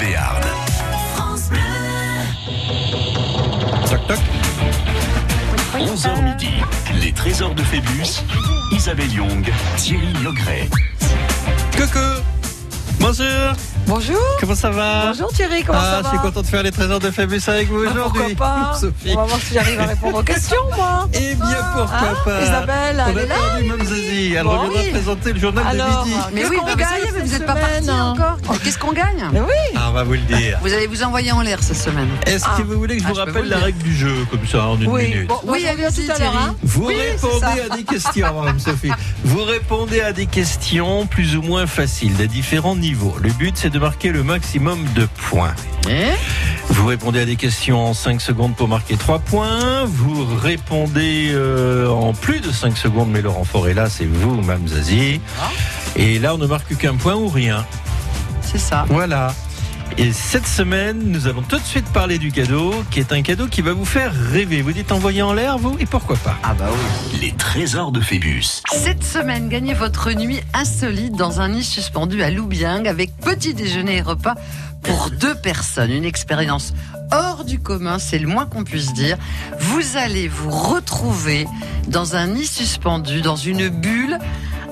Béarn. Toc toc. 11h midi, les trésors de Phébus, Isabelle Young, Thierry Logret. Coucou. Bonjour. Bonjour. Comment ça va? Bonjour Thierry, comment Ah, ça je va suis content de faire les trésors de Phébus avec vous Ah, aujourd'hui. Pourquoi pas? Sophie. On va voir si j'arrive à répondre aux questions, moi. Eh bien, pourquoi Hein? pas? Isabelle, On elle est là Mme Zazie. Elle Bon, reviendra oui. présenter le journal Alors, de midi. Mais oui, vous mais vous n'êtes pas parti semaine encore? Qu'est-ce qu'on gagne oui. Ah, on va vous le dire. Vous allez vous envoyer en l'air cette semaine. Est-ce Ah. que vous voulez que je Ah, vous je peux rappelle vous la le règle du jeu, comme ça, en une Oui, minute bon, Oui, allez-y, tout à l'heure. Hein. Vous Oui, répondez à des questions, Mme Sophie. Vous répondez à des questions plus ou moins faciles, à différents niveaux. Le but, c'est de marquer le maximum de points. Vous répondez à des questions en 5 secondes pour marquer 3 points. Vous répondez euh, en plus de 5 secondes, mais Laurent Forêt là, c'est vous, Mme Zazie. Et là, on ne marque qu'un point ou rien. C'est ça. Voilà. Et cette semaine, nous allons tout de suite parler du cadeau, qui est un cadeau qui va vous faire rêver. Vous dites envoyer en l'air, vous Et pourquoi pas? Ah bah oui. Les trésors de Phébus. Cette semaine, gagnez votre nuit insolite dans un nid suspendu à Loubiang avec petit déjeuner et repas pour deux personnes. Une expérience hors du commun, c'est le moins qu'on puisse dire. Vous allez vous retrouver dans un nid suspendu, dans une bulle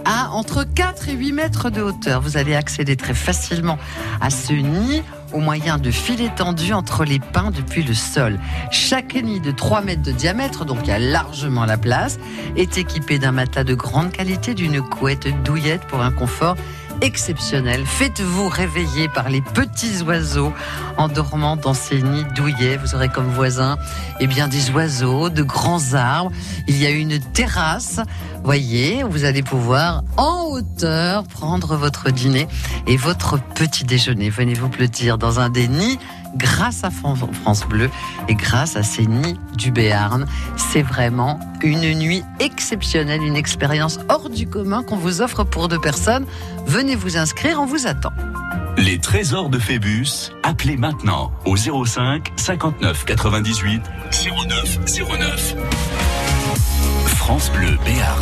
à entre 4 et 8 mètres de hauteur. Vous allez accéder très facilement à ce nid au moyen de filets tendus entre les pins depuis le sol. Chaque nid de 3 mètres de diamètre, donc il y a largement la place, est équipé d'un matelas de grande qualité, d'une couette douillette pour un confort exceptionnel. Faites-vous réveiller par les petits oiseaux en dormant dans ces nids douillets. Vous aurez comme voisins eh bien, des oiseaux, de grands arbres. Il y a une terrasse, voyez, où vous allez pouvoir en hauteur prendre votre dîner et votre petit déjeuner. Venez vous blottir dans un des nids grâce à Fran- France Bleu et grâce à ces nids du Béarn. C'est vraiment une nuit exceptionnelle, une expérience hors du commun qu'on vous offre pour deux personnes. Venez vous inscrire, on vous attend. Les trésors de Phébus, appelez maintenant au 05 59 98 09 09. France Bleu Béarn.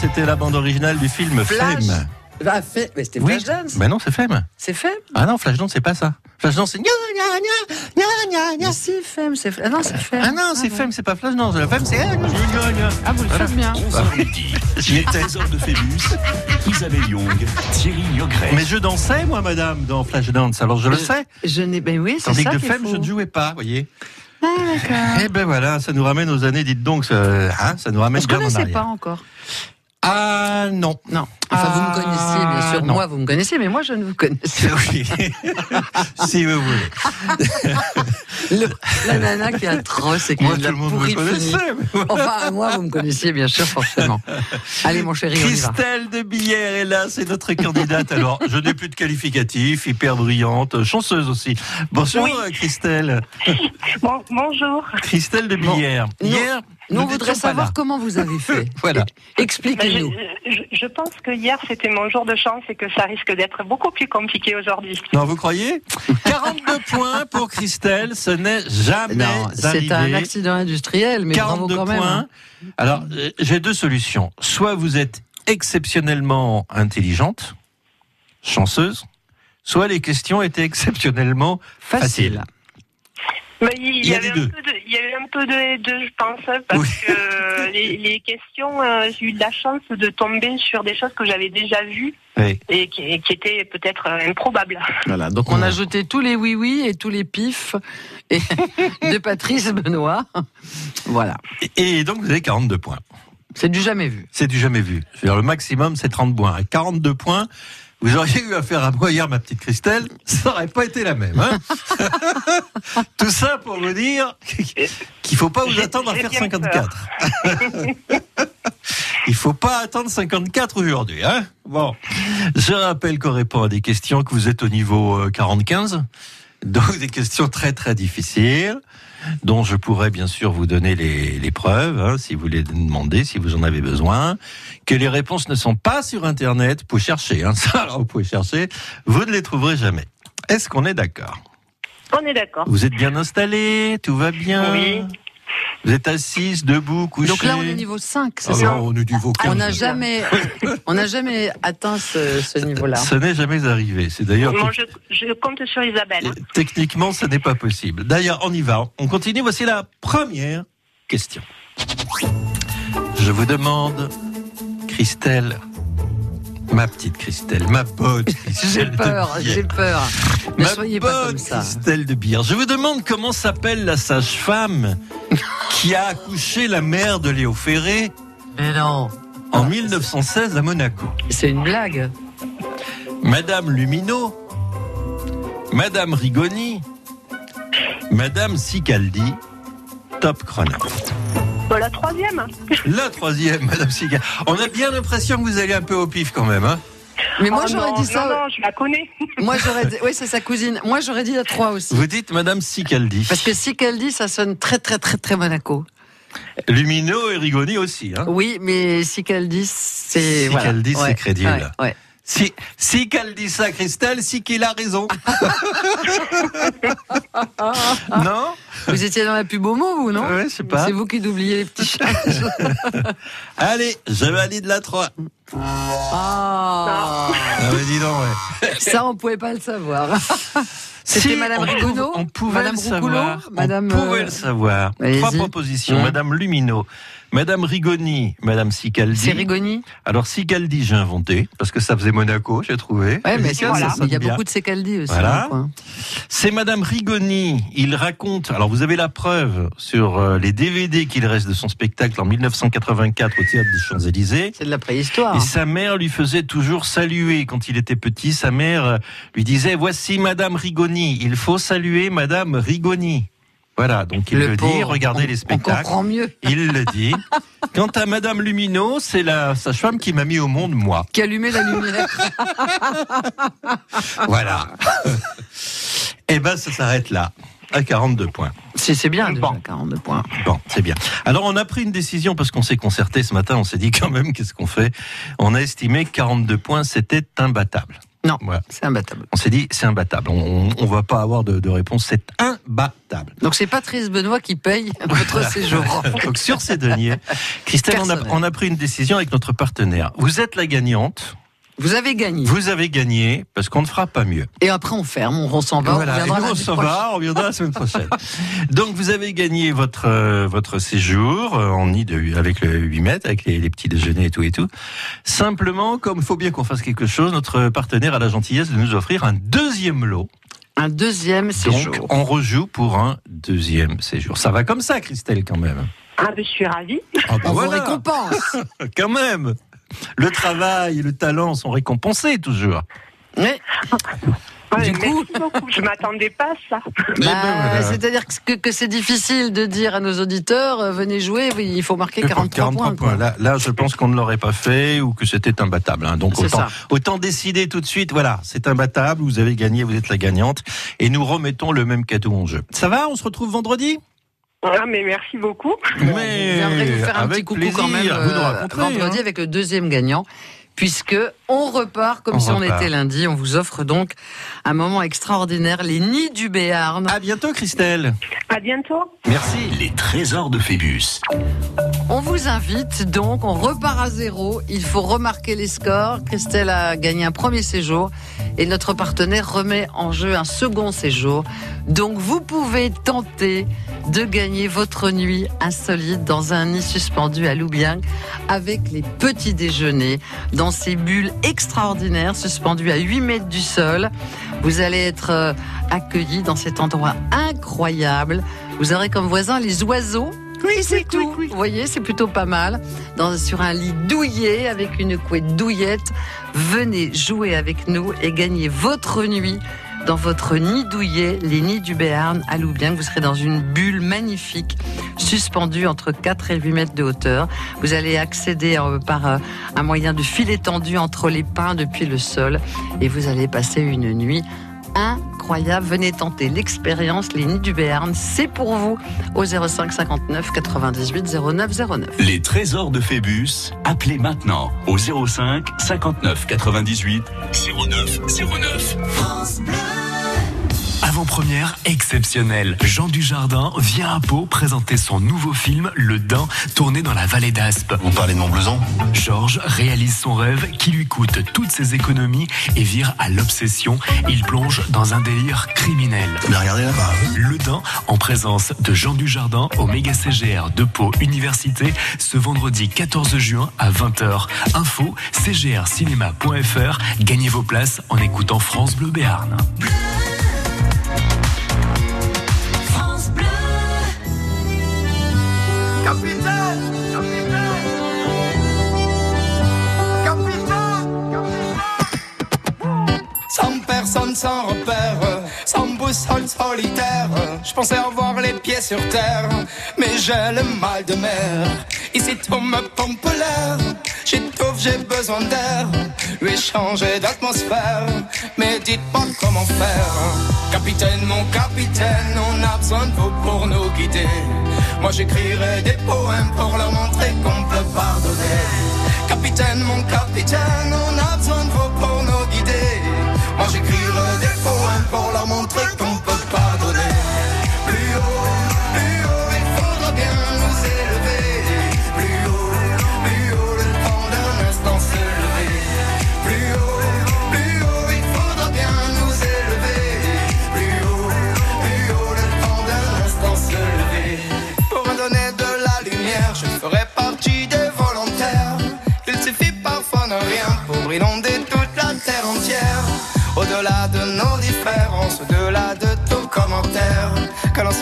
C'était la bande originale du film Flash. Femme. Ah, fait, mais c'était Oui. Flashdance. Ben non, c'est Femme. C'est Femme. Ah non, Flashdance, c'est pas ça. Flashdance, c'est gna gna gna gna gna gna. Mais si, Femme, c'est Ah non, c'est Femme. Ah non, c'est Femme, c'est pas Flashdance. La Femme, c'est gna gna gna. Ah, vous le faites bien. 11h midi. Les trésors de Phébus. Isabelle Young. Thierry Niogret. Mais je dansais, moi, madame, dans Flashdance, alors je le sais. Je n'ai. Ben oui, c'est Tandis ça. que de faut. je ne jouais pas, voyez. Ah, d'accord. Eh ben voilà, ça nous ramène aux années, dites donc, ça, hein, ça nous On ramène bien en arrière. pas encore. Ah non. Non. Enfin, vous me connaissiez, bien sûr. non. Moi, vous me connaissez, mais moi, je ne vous connaissais Oui. si vous voulez. Le- la nana qui est atroce et qui Moi, tout la le monde me connaissait. Enfin, moi, vous me connaissiez, bien sûr, forcément. Allez, mon chéri, on y va. Christelle de Billère est là, c'est notre candidate. Alors, je n'ai plus de qualificatif, hyper brillante, chanceuse aussi. Bonjour Oui. euh, Christelle. Bon, bonjour. Christelle de Billère. Nous- Hier, Nous, on voudrait pas savoir là. comment vous avez fait. Voilà. Ben, je, Expliquez-nous. je- je pense que hier c'était mon jour de chance et que ça risque d'être beaucoup plus compliqué aujourd'hui. Non, vous croyez? 42 points pour Christelle, ce n'est jamais Non, c'est un accident industriel, mais bravo 42 quand même. points. Alors, euh, j'ai deux solutions. Soit vous êtes exceptionnellement intelligente, chanceuse, soit les questions étaient exceptionnellement Facile. faciles. Il, Il y a avait un peu de, il y avait un peu de, de je pense, hein, parce Oui. que les, les questions, euh, j'ai eu de la chance de tomber sur des choses que j'avais déjà vues Oui. et qui, qui étaient peut-être euh, improbables. Voilà, donc on a jeté tous les oui-oui et tous les pifs et de Patrice Benoît. Voilà, Et, et donc, vous avez 42 points. c'est du jamais vu. C'est du jamais vu. Le maximum, c'est 30 points. À 42 points, vous auriez eu affaire à moi hier, ma petite Christelle, ça n'aurait pas été la même. Hein Tout ça pour vous dire qu'il faut pas vous attendre à faire bien 54. Il faut pas attendre 54 aujourd'hui. Hein bon, je rappelle qu'on répond à des questions que vous êtes au niveau euh, 45, donc des questions très très difficiles dont je pourrais bien sûr vous donner les, les preuves, hein, si vous les demandez, si vous en avez besoin, que les réponses ne sont pas sur Internet, vous pouvez chercher, hein, ça, alors vous pouvez chercher, vous ne les trouverez jamais. Est-ce qu'on est d'accord? On est d'accord. Vous êtes bien installé, tout va bien? Oui. Vous êtes assise, debout, couché Donc là, on est niveau 5, c'est Ah ça non, on est niveau 15. On n'a jamais, on jamais atteint ce, ce niveau-là. Ça n'est jamais arrivé. C'est d'ailleurs je, je compte sur Isabelle. Techniquement, ça n'est pas possible. D'ailleurs, on y va. On continue. Voici la première question. Je vous demande, Christelle, ma petite Christelle, ma bonne J'ai Christelle. de peur, Bière. j'ai peur. Ne Ma soyez pas bonne comme ça. Christelle de Bière. Je vous demande comment s'appelle la sage-femme qui a accouché la mère de Léo Ferré Mais non, en 1916 à Monaco. c'est une blague. Madame Lumino, Madame Rigoni, Madame Sicaldi, top chrono. La troisième La troisième, Madame Sicaldi. On a bien l'impression que vous allez un peu au pif quand même. Hein Mais moi, Oh j'aurais dit ça. Non, non, je la connais. Moi, j'aurais dit. Oui, c'est sa cousine. Moi, j'aurais dit la 3 aussi. vous dites Madame Sicaldi. Parce que si qu'elle dit, ça sonne très, très, très, très Monaco. Lumino et Rigoni aussi. Hein Oui, mais si qu'elle dit, c'est. Si voilà. qu'elle dit, c'est Ouais, crédible. ouais, ouais. Si, si qu'elle dit ça, Christelle, si qu'il a raison. non? Vous étiez dans la pub au mot, vous, non? Ouais, je sais pas. C'est vous qui oubliez les petits chats. Allez, je valide la 3. Ah, Ah, mais dis donc, ouais. ça, on pouvait pas le savoir. C'était Si, Madame pouvait- On pouvait Madame le savoir. Madame, on pouvait euh, le savoir. allez-y. Trois propositions. Mmh. Madame Lumino, Madame Rigoni, Madame Sicaldi. C'est Rigoni Alors Sicaldi, j'ai inventé parce que ça faisait Monaco, j'ai trouvé. Ouais, mais voilà. ça Il y a bien. beaucoup de Secaldi aussi. Voilà. coin. C'est Madame Rigoni. Il raconte. Alors vous avez la preuve sur euh, les DVD qu'il reste de son spectacle en 1984 au théâtre des Champs-Élysées. C'est de la préhistoire. Et sa mère lui faisait toujours saluer quand il était petit. Sa mère euh, lui disait Voici Madame Rigoni. Il faut saluer Madame Rigoni. Voilà, donc il le, dit. Regardez on- les On spectacles. comprend mieux. Il le dit. Quant à Madame Lumino, c'est la sage-femme qui m'a mis au monde, moi. Qui allumait la lumière. Voilà. Eh ben, ça s'arrête là. À 42 points. C'est c'est bien déjà, Bon. 42 points. Bon, c'est bien. Alors, on a pris une décision parce qu'on s'est concerté ce matin. On s'est dit quand même, qu'est-ce qu'on fait? On a estimé que 42 points, c'était imbattable. Non. Voilà. C'est imbattable. On s'est dit, c'est imbattable. On, on va pas avoir de, de réponse. C'est imbattable. Donc c'est Patrice Benoît qui paye votre séjour. Donc sur ces deniers, Christelle, on a, on a pris une décision avec notre partenaire. Vous êtes la gagnante, Vous avez gagné. vous avez gagné, parce qu'on ne fera pas mieux. Et après on ferme, on, s'en va. Voilà, on reviendra nous, on s'en va, on reviendra la semaine prochaine. Donc vous avez gagné votre euh, votre séjour euh, en nid de, avec le 8 mètres, avec les, les petits déjeuners et tout et tout. Simplement, comme il faut bien qu'on fasse quelque chose, notre partenaire a la gentillesse de nous offrir un deuxième lot. Un deuxième séjour. Donc on rejoue pour un deuxième séjour. Ça va comme ça, Christelle, quand même. Ah, ben, je suis ravie. Ah bah on vous récompense. quand même. Le travail et le talent sont récompensés toujours. Oui. Ouais, coup-. Je m'attendais pas à ça. Eh ben Bah, voilà. C'est-à-dire que, que c'est difficile de dire à nos auditeurs euh, venez jouer, oui, il faut marquer 43, points. quoi. Là, là, je pense qu'on ne l'aurait pas fait ou que c'était imbattable. hein. Donc autant, autant décider tout de suite. Voilà, c'est imbattable. Vous avez gagné, vous êtes la gagnante, et nous remettons le même cadeau en jeu. Ça va On se retrouve vendredi? Ah, mais merci beaucoup. Bon, vous viendrez nous faire un avec petit coucou plaisir. quand même Vous euh, raconterez, vendredi hein. avec le deuxième gagnant. Puisque on repart comme On si on était lundi, on vous offre donc un moment extraordinaire, les nids du Béarn. À bientôt, Christelle. À bientôt. Merci. Les trésors de Phébus. On vous invite donc, on repart à zéro. Il faut remarquer les scores. Christelle a gagné un premier séjour et notre partenaire remet en jeu un second séjour. Donc vous pouvez tenter de gagner votre nuit insolite dans un nid suspendu à Loubiang avec les petits déjeuners dans ces bulles extraordinaires suspendues à 8 mètres du sol. Vous allez être euh, accueillis dans cet endroit incroyable. Vous aurez comme voisins les oiseaux oui, c'est tout. Vous voyez, c'est plutôt pas mal. Dans, sur un lit douillet avec une couette douillette. Venez jouer avec nous et gagner votre nuit dans votre nid douillet, les nids du Béarn à Loubiang. Vous serez dans une bulle magnifique, suspendue entre 4 et 8 mètres de hauteur. Vous allez accéder euh, par euh, un moyen de fil étendu entre les pins depuis le sol et vous allez passer une nuit incroyable. Venez tenter l'expérience. Les nids du Béarn, c'est pour vous au 05 59 98 09 09. Les trésors de Phébus. Appelez maintenant au 05 59 98 09 09. Avant-première exceptionnelle. Jean Dujardin vient à Pau présenter son nouveau film Le Dain, tourné dans la vallée d'Aspe. Vous parlez de mon blouson? Georges réalise son rêve qui lui coûte toutes ses économies et vire à l'obsession. Il plonge dans un délire criminel. Vous l'avez regardé là? Le Dain, en présence de Jean Dujardin au méga CGR de Pau Université, ce vendredi 14 juin à 20h. Info cgrcinéma.fr. Gagnez vos places en écoutant France Bleu Béarn. Sans personne, sans repère, sans boussole solitaire. Je pensais avoir les pieds sur terre, mais j'ai le mal de mer. Ici tout me pompe l'air, j'étouffe, j'ai besoin d'air. Lui changer d'atmosphère, mais dites-moi comment faire. Capitaine, mon capitaine, on a besoin de vous pour nous guider. Moi j'écrirai des poèmes pour leur montrer qu'on peut pardonner. Capitaine, mon capitaine, on a besoin de vous pour nous guider. Moi j'écrirai des poèmes pour leur montrer qu'on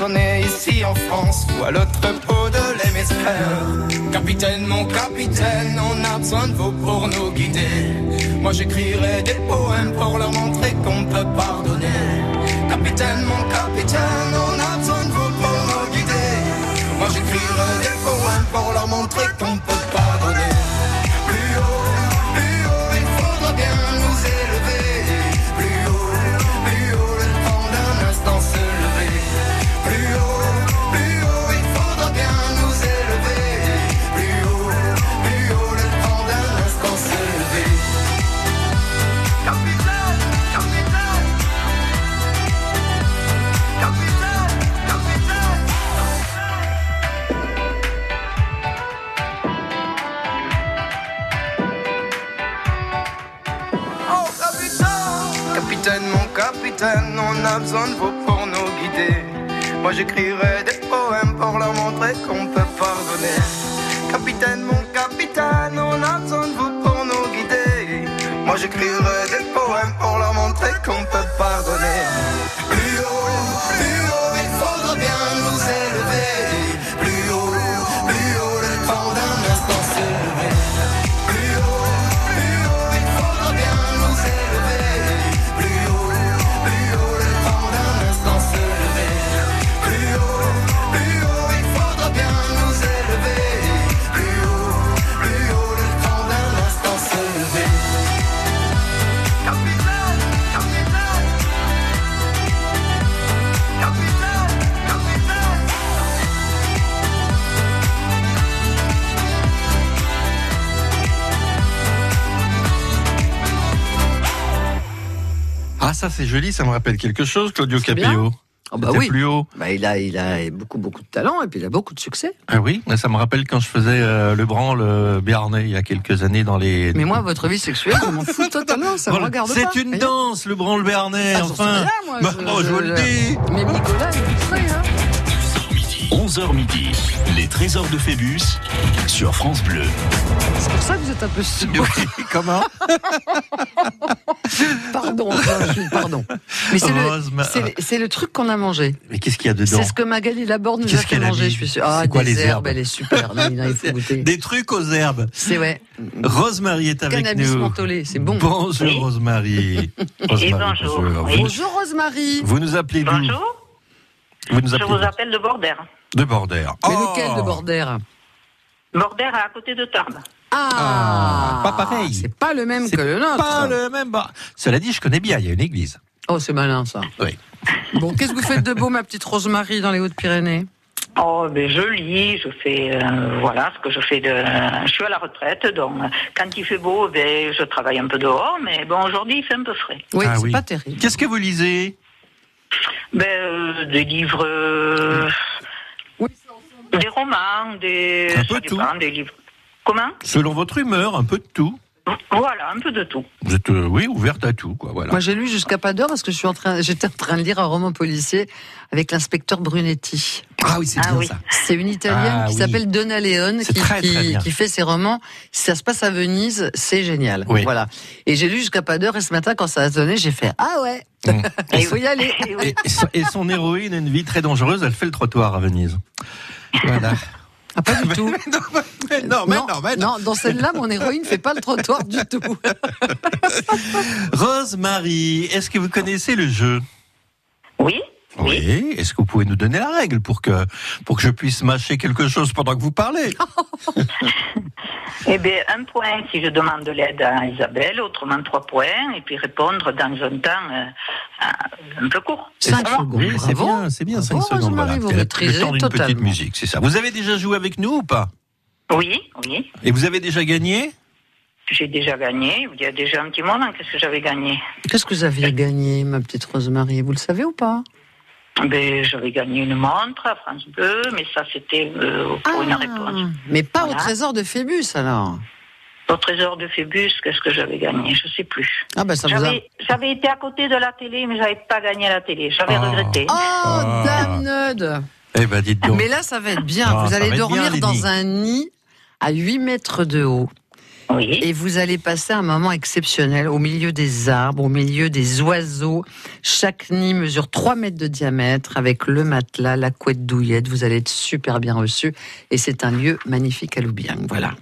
né ici en France ou à l'autre bout de l'hémisphère. Capitaine, mon capitaine, on a besoin de vous pour nous guider. Moi j'écrirai des poèmes pour leur montrer qu'on peut pardonner. Capitaine, mon capitaine, on a besoin de vous pour nous guider. Moi j'écrirai des poèmes pour leur montrer qu'on peut ça c'est joli, ça me rappelle quelque chose, Claudio. Capillo. Oh bah oui. plus haut. Bah, il, a, il a beaucoup, beaucoup de talent et puis il a beaucoup de succès. Ah oui, mais ça me rappelle quand je faisais euh, le branle euh, béarnais il y a quelques années dans les. Mais moi, votre vie sexuelle, je m'en fous totalement, ça me regarde C'est une danse, le branle béarnais, Ah, enfin. moi, Bah, je- non, je vous le dis. Mais Nicolas, il est hein 11h midi, les trésors de Phébus sur France Bleu. C'est pour ça que vous êtes un peu sourd. Comment Pardon, Jean-Jules, pardon. Mais c'est le, Rose, c'est le- c'est le truc qu'on a mangé. Mais qu'est-ce qu'il y a dedans C'est ce que Magali Laborde nous a fait a manger, je suis sûre. Ah, C'est quoi, des les herbes, herbes elle est super. Non, il faut goûter. Des trucs aux herbes. C'est ouais. Rosemary est avec Cannabis nous. mentholé, c'est bon. Bonjour Oui. Rosemary. Rosemary, bonjour. bonjour. Oui. Bonjour Rosemary. vous nous appelez Bonjour, Vous nous je vous appelle de Border. De Border. Mais Oh lequel de Bordère Border à côté de Tarbes. ah, Ah, pas pareil. C'est pas le même que le nôtre. Pas le même. bar. Cela dit, je connais bien. Il y a une église. Oh, c'est malin ça. Oui. Bon, qu'est-ce que vous faites de beau, ma petite Rosemary, dans les Hautes-Pyrénées Oh, ben je lis, je fais, euh, voilà, ce que je fais de, je suis à la retraite, donc quand il fait beau, ben je travaille un peu dehors, mais bon aujourd'hui il fait un peu frais. Oui, Ah c'est oui. pas terrible. Qu'est-ce que vous lisez? Ben euh, des livres, euh. Des romans, des, Un peu ça tout. dépend, des livres. Comment? Selon votre humeur, un peu de tout. Voilà, un peu de tout. Vous êtes, euh, oui, ouverte à tout, quoi. Voilà. Moi, j'ai lu jusqu'à pas d'heure parce que je suis en train, j'étais en train de lire un roman policier avec l'inspecteur Brunetti. Ah oui, c'est Ah bien oui. ça. C'est une italienne Ah qui oui. s'appelle Donna Leone qui, très, qui- fait ses romans. Si ça se passe à Venise, c'est génial. Oui. Voilà. Et j'ai lu jusqu'à pas d'heure et ce matin, quand ça a sonné, j'ai fait Ah ouais, Mm. il faut y aller. Et son- et son héroïne a une vie très dangereuse. Elle fait le trottoir à Venise. Voilà. Ah, pas du tout. non, mais non, mais non. non, dans celle-là, mon héroïne fait pas le trottoir du tout. Rosemary, est-ce que vous connaissez le jeu? Oui, oui. Est-ce que vous pouvez nous donner la règle pour que, pour que je puisse mâcher quelque chose pendant que vous parlez? Eh bien, un point si je demande de l'aide à Isabelle, autrement trois points, et puis répondre dans un temps euh, un peu court. Cinq secondes. Oui, c'est bien, c'est bien, 5 secondes. Rosemary, vous Le- temps d'une petite musique, c'est ça. Vous avez déjà joué avec nous ou pas? Oui, oui. Et vous avez déjà gagné? J'ai déjà gagné. Il y a déjà un petit moment, qu'est-ce que j'avais gagné? Qu'est-ce que vous aviez gagné, ma petite Rosemary? Vous le savez ou pas? Ben, J'avais gagné une montre à France Bleu, mais ça, c'était euh, pour une réponse. Mais pas au trésor de Phébus, alors. Au trésor de Phébus, qu'est-ce que j'avais gagné? Je sais plus. Ah, ben ça vous a. J'avais j'avais été à côté de la télé, mais j'avais pas gagné à la télé. J'avais Oh. regretté. Oh, Ah. dame Neude Eh ben, dites donc. Mais là, ça va être bien. Ah, vous allez dormir bien, dans un nid à 8 mètres de haut. Oui. Et vous allez passer un moment exceptionnel au milieu des arbres, au milieu des oiseaux. Chaque nid mesure 3 mètres de diamètre avec le matelas, la couette douillette. Vous allez être super bien reçu. Et c'est un lieu magnifique à Loubiang. Voilà.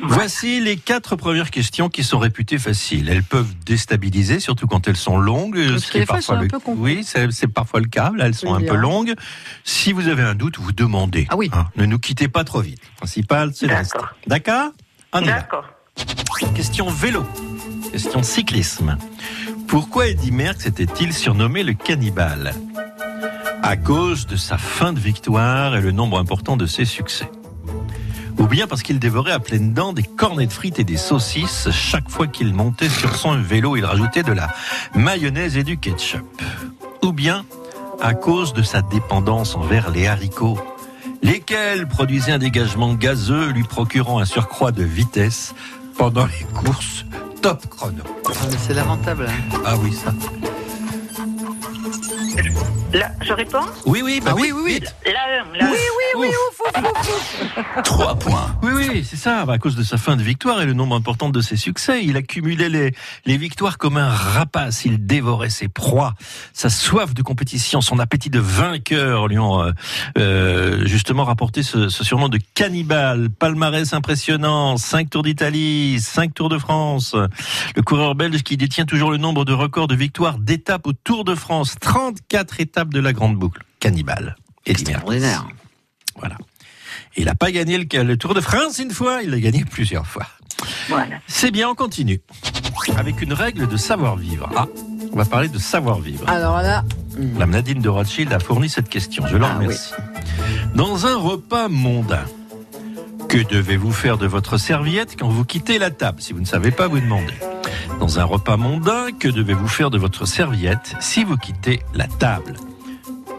Voici les quatre premières questions qui sont réputées faciles. Elles peuvent déstabiliser, surtout quand elles sont longues. Parce ce qui est parfois sont un le- peu complexes. Oui, c'est parfois le cas. Là, elles sont un peu longues. Si vous avez un doute, vous demandez. Ah oui. Hein, ne nous quittez pas trop vite. Le principal, c'est rester. D'accord? D'accord Question vélo. Question cyclisme. Pourquoi Eddy Merckx était-il surnommé le cannibale? À cause de sa fin de victoire et le nombre important de ses succès. Ou bien parce qu'il dévorait à pleines dents des cornets de frites et des saucisses chaque fois qu'il montait sur son vélo, il rajoutait de la mayonnaise et du ketchup. Ou bien à cause de sa dépendance envers les haricots, lesquels produisaient un dégagement gazeux lui procurant un surcroît de vitesse pendant les courses top chrono. Ah, mais c'est lamentable. hein. Ah oui, ça. Là, je réponds Oui, oui, bah Ah oui, oui, oui, vite. La 1, la Oui, oui, oui, ouf, ouf, ouf, ouf. 3 points. Oui, oui, c'est ça. Bah, à cause de sa fin de victoire et le nombre important de ses succès, il accumulait les, les victoires comme un rapace. Il dévorait ses proies. Sa soif de compétition, son appétit de vainqueur lui ont euh, euh, justement rapporté ce, ce surnom de cannibale. Palmarès impressionnant, 5 Tours d'Italie, 5 Tours de France. Le coureur belge qui détient toujours le nombre de records de victoires d'étapes au Tour de France. 34 étapes de la grande boucle. Cannibale. Merckx. Extraordinaire. Voilà. Et il n'a pas gagné le, le Tour de France une fois, il l'a gagné plusieurs fois. Voilà. C'est bien, on continue. Avec une règle de savoir-vivre. Ah, on va parler de savoir-vivre. Alors là, Madame Nadine de Rothschild a fourni cette question. Je l'en Ah remercie. Dans un repas mondain, que devez-vous faire de votre serviette quand vous quittez la table Si vous ne savez pas, vous demandez. Dans un repas mondain, que devez-vous faire de votre serviette si vous quittez la table?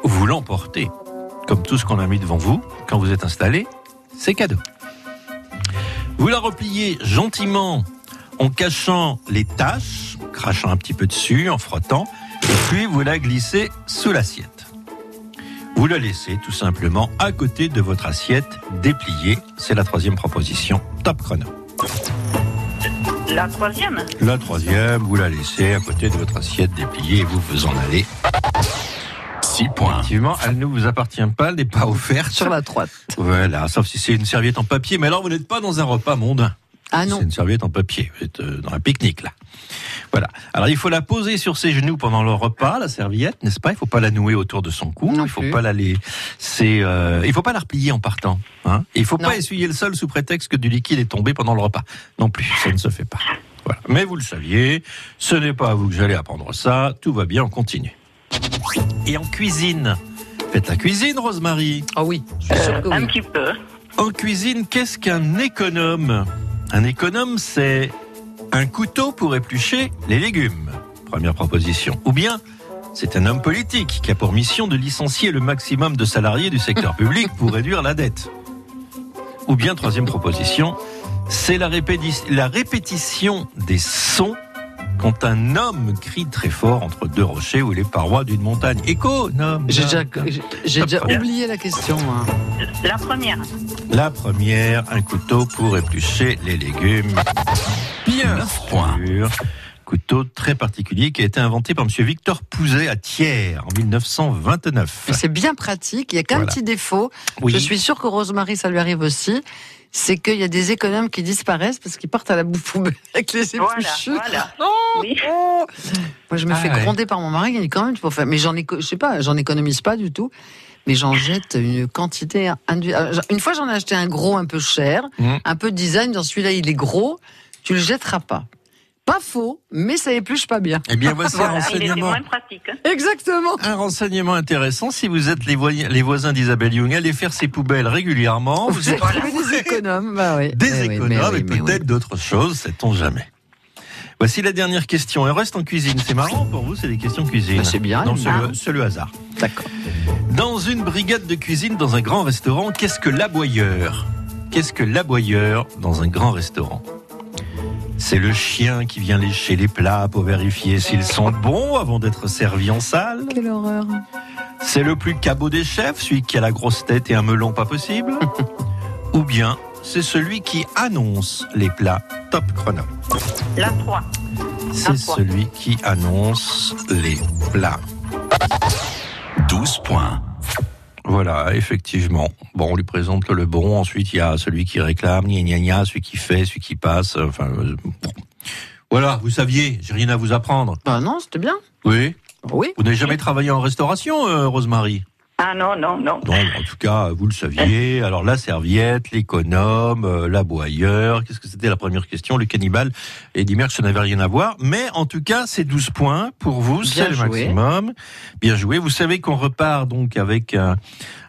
Vous l'emportez. Comme tout ce qu'on a mis devant vous, quand vous êtes installé, c'est cadeau. Vous la repliez gentiment en cachant les taches, en crachant un petit peu dessus, en frottant, et puis vous la glissez sous l'assiette. Vous la laissez tout simplement à côté de votre assiette dépliée. C'est la troisième proposition. Top chrono. La troisième? La troisième, vous la laissez à côté de votre assiette dépliée et vous vous en allez. 6 points. Effectivement, elle ne vous appartient pas, elle n'est pas offerte. sur la droite. Voilà, sauf si c'est une serviette en papier. Mais alors, vous n'êtes pas dans un repas mondain. Ah non. C'est une serviette en papier. Vous êtes euh, dans un pique-nique, là. Voilà. Alors, il faut la poser sur ses genoux pendant le repas, la serviette, n'est-ce pas? Il faut pas la nouer autour de son cou. Non il faut plus. pas la les... c'est, euh, il faut pas la replier en partant. Hein Et il faut Non. pas essuyer le sol sous prétexte que du liquide est tombé pendant le repas. Non plus, ça ne se fait pas. Voilà. Mais vous le saviez, ce n'est pas à vous que j'allais apprendre ça. Tout va bien, on continue. Et en cuisine, faites la cuisine, Rosemary. Ah oui, je suis sûre que Un oui. petit peu. En cuisine, qu'est-ce qu'un économe? Un économe, c'est un couteau pour éplucher les légumes. Première proposition. Ou bien, c'est un homme politique qui a pour mission de licencier le maximum de salariés du secteur public pour réduire la dette. Ou bien, troisième proposition, c'est la, répéti- la répétition des sons quand un homme crie très fort entre deux rochers ou les parois d'une montagne. J'ai déjà, j'ai déjà oublié la question. hein. La première. La première, un couteau pour éplucher les légumes. Bien 9 points. sûr. Couteau très particulier qui a été inventé par Monsieur Victor Pouzet à Thiers en 1929. Et C'est bien pratique. Il y a qu'un Voilà. petit défaut. Oui. Je suis sûre que Rosemary, ça lui arrive aussi. C'est qu'il y a des économes qui disparaissent parce qu'ils partent à la bouffe poubelle avec les épluchures. voilà. Oh, Oui. oh. Moi, je me Ah fais ouais. gronder par mon mari. Il dit quand même, faut faire. Mais j'en éco- je sais pas, j'en économise pas du tout. Mais j'en jette une quantité indu- Alors, Une fois, j'en ai acheté un gros, un peu cher, Mhm. un peu design. Dans celui-là, il est gros. Tu le jetteras pas. Pas faux, mais ça épluche pas bien. Eh bien, voici un Voilà, il était renseignement. moins pratique. hein. Exactement. Un renseignement intéressant. Si vous êtes les, voisins d'Isabelle Young, allez faire ses poubelles régulièrement. Vous êtes des économes. Bah oui. des Eh économes oui, et peut-être d'autres choses, sait-on jamais. Voici la dernière question. Elle reste en cuisine. C'est marrant pour vous, c'est des questions cuisine. Bah, c'est bien, Non, c'est le, c'est le hasard. D'accord. Dans une brigade de cuisine dans un grand restaurant, qu'est-ce que l'aboyeur? Qu'est-ce que l'aboyeur dans un grand restaurant? C'est le chien qui vient lécher les plats pour vérifier s'ils sont bons avant d'être servis en salle. Quelle horreur. C'est le plus cabot des chefs, celui qui a la grosse tête et un melon pas possible. Ou bien c'est celui qui annonce les plats top chrono. La 3. C'est celui qui annonce les plats. 12 points. Voilà, effectivement. Bon, on lui présente le bon, ensuite il y a celui qui réclame, gna gna gna, celui qui fait, celui qui passe, enfin... euh, bon. Voilà, vous saviez, j'ai rien à vous apprendre. Bah non, c'était bien. Oui Oui. Vous n'avez jamais travaillé en restauration, euh, Rosemary? Ah non, non, non. Non, en tout cas, vous le saviez. Alors, la serviette, l'économe, euh, l'aboyeur, qu'est-ce que c'était la première question? Le cannibale. Et Dimerck, ça n'avait rien à voir. Mais en tout cas, c'est 12 points pour vous, c'est le maximum. Bien joué. Vous savez qu'on repart donc avec un,